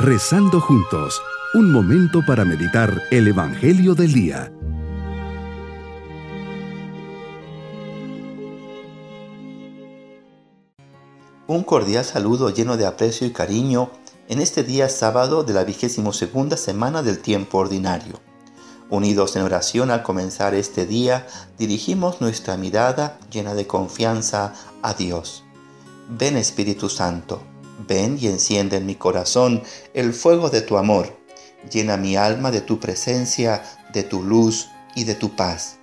Rezando juntos, un momento para meditar el Evangelio del Día. Un cordial saludo lleno de aprecio y cariño en este día sábado de la vigésimo segunda semana del tiempo ordinario. Unidos en oración al comenzar este día, dirigimos nuestra mirada llena de confianza a Dios. Ven Espíritu Santo Ven y enciende en mi corazón el fuego de tu amor. Llena mi alma de tu presencia, de tu luz y de tu paz.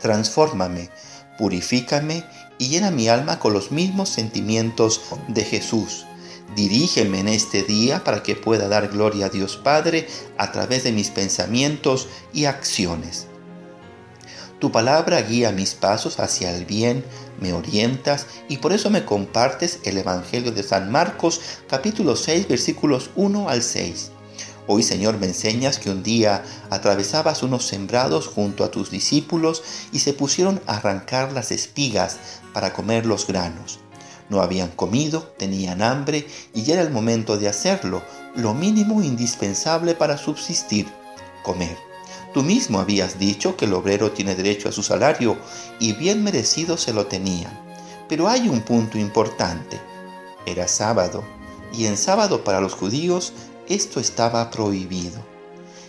Transfórmame, purifícame y llena mi alma con los mismos sentimientos de Jesús. Dirígeme en este día para que pueda dar gloria a Dios Padre a través de mis pensamientos y acciones. Tu palabra guía mis pasos hacia el bien, me orientas y por eso me compartes el Evangelio de San Marcos capítulo 6 versículos 1 al 6. Hoy Señor me enseñas que un día atravesabas unos sembrados junto a tus discípulos y se pusieron a arrancar las espigas para comer los granos. No habían comido, tenían hambre y ya era el momento de hacerlo, lo mínimo indispensable para subsistir, comer. Tú mismo habías dicho que el obrero tiene derecho a su salario y bien merecido se lo tenían. Pero hay un punto importante. Era sábado y en sábado para los judíos esto estaba prohibido.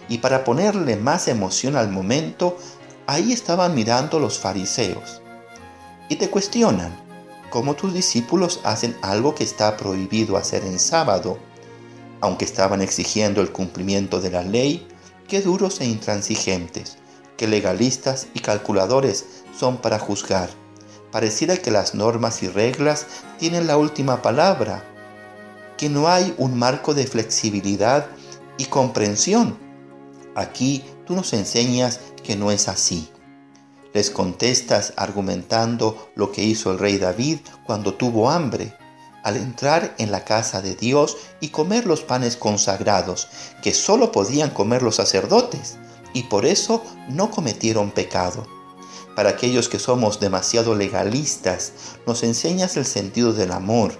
Y para ponerle más emoción al momento, ahí estaban mirando los fariseos. Y te cuestionan, ¿cómo tus discípulos hacen algo que está prohibido hacer en sábado? Aunque estaban exigiendo el cumplimiento de la ley, Qué duros e intransigentes, qué legalistas y calculadores son para juzgar. Pareciera que las normas y reglas tienen la última palabra, que no hay un marco de flexibilidad y comprensión. Aquí tú nos enseñas que no es así. Les contestas argumentando lo que hizo el rey David cuando tuvo hambre al entrar en la casa de Dios y comer los panes consagrados, que sólo podían comer los sacerdotes, y por eso no cometieron pecado. Para aquellos que somos demasiado legalistas, nos enseñas el sentido del amor,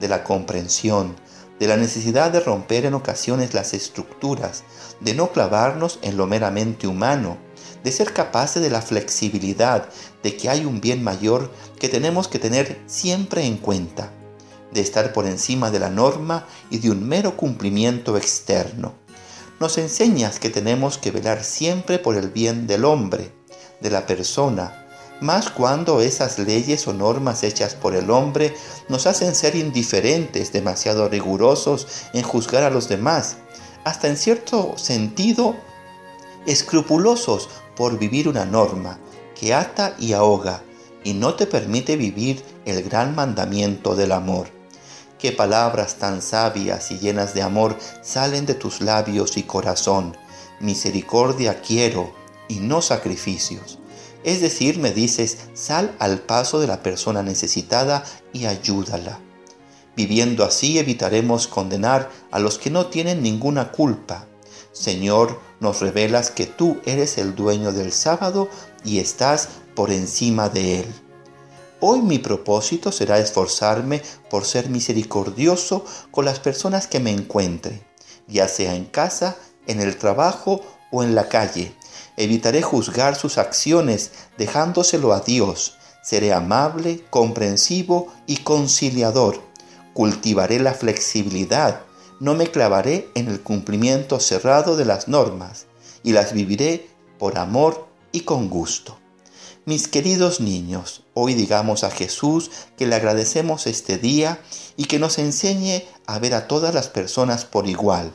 de la comprensión, de la necesidad de romper en ocasiones las estructuras, de no clavarnos en lo meramente humano, de ser capaces de la flexibilidad, de que hay un bien mayor que tenemos que tener siempre en cuenta de estar por encima de la norma y de un mero cumplimiento externo. Nos enseñas que tenemos que velar siempre por el bien del hombre, de la persona, más cuando esas leyes o normas hechas por el hombre nos hacen ser indiferentes, demasiado rigurosos en juzgar a los demás, hasta en cierto sentido escrupulosos por vivir una norma que ata y ahoga y no te permite vivir el gran mandamiento del amor. Qué palabras tan sabias y llenas de amor salen de tus labios y corazón. Misericordia quiero y no sacrificios. Es decir, me dices, sal al paso de la persona necesitada y ayúdala. Viviendo así evitaremos condenar a los que no tienen ninguna culpa. Señor, nos revelas que tú eres el dueño del sábado y estás por encima de él. Hoy mi propósito será esforzarme por ser misericordioso con las personas que me encuentre, ya sea en casa, en el trabajo o en la calle. Evitaré juzgar sus acciones dejándoselo a Dios. Seré amable, comprensivo y conciliador. Cultivaré la flexibilidad. No me clavaré en el cumplimiento cerrado de las normas y las viviré por amor y con gusto. Mis queridos niños, hoy digamos a Jesús que le agradecemos este día y que nos enseñe a ver a todas las personas por igual.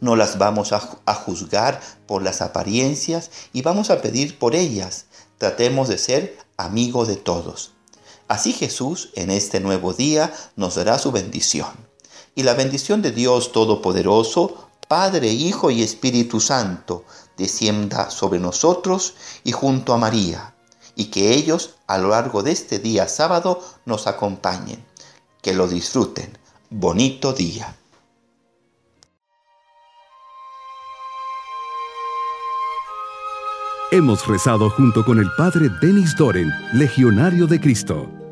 No las vamos a, juzgar por las apariencias y vamos a pedir por ellas. Tratemos de ser amigo de todos. Así Jesús en este nuevo día nos dará su bendición. Y la bendición de Dios Todopoderoso, Padre, Hijo y Espíritu Santo, descienda sobre nosotros y junto a María, y que ellos a lo largo de este día sábado nos acompañen. Que lo disfruten. Bonito día. Hemos rezado junto con el Padre Denis Doren, Legionario de Cristo.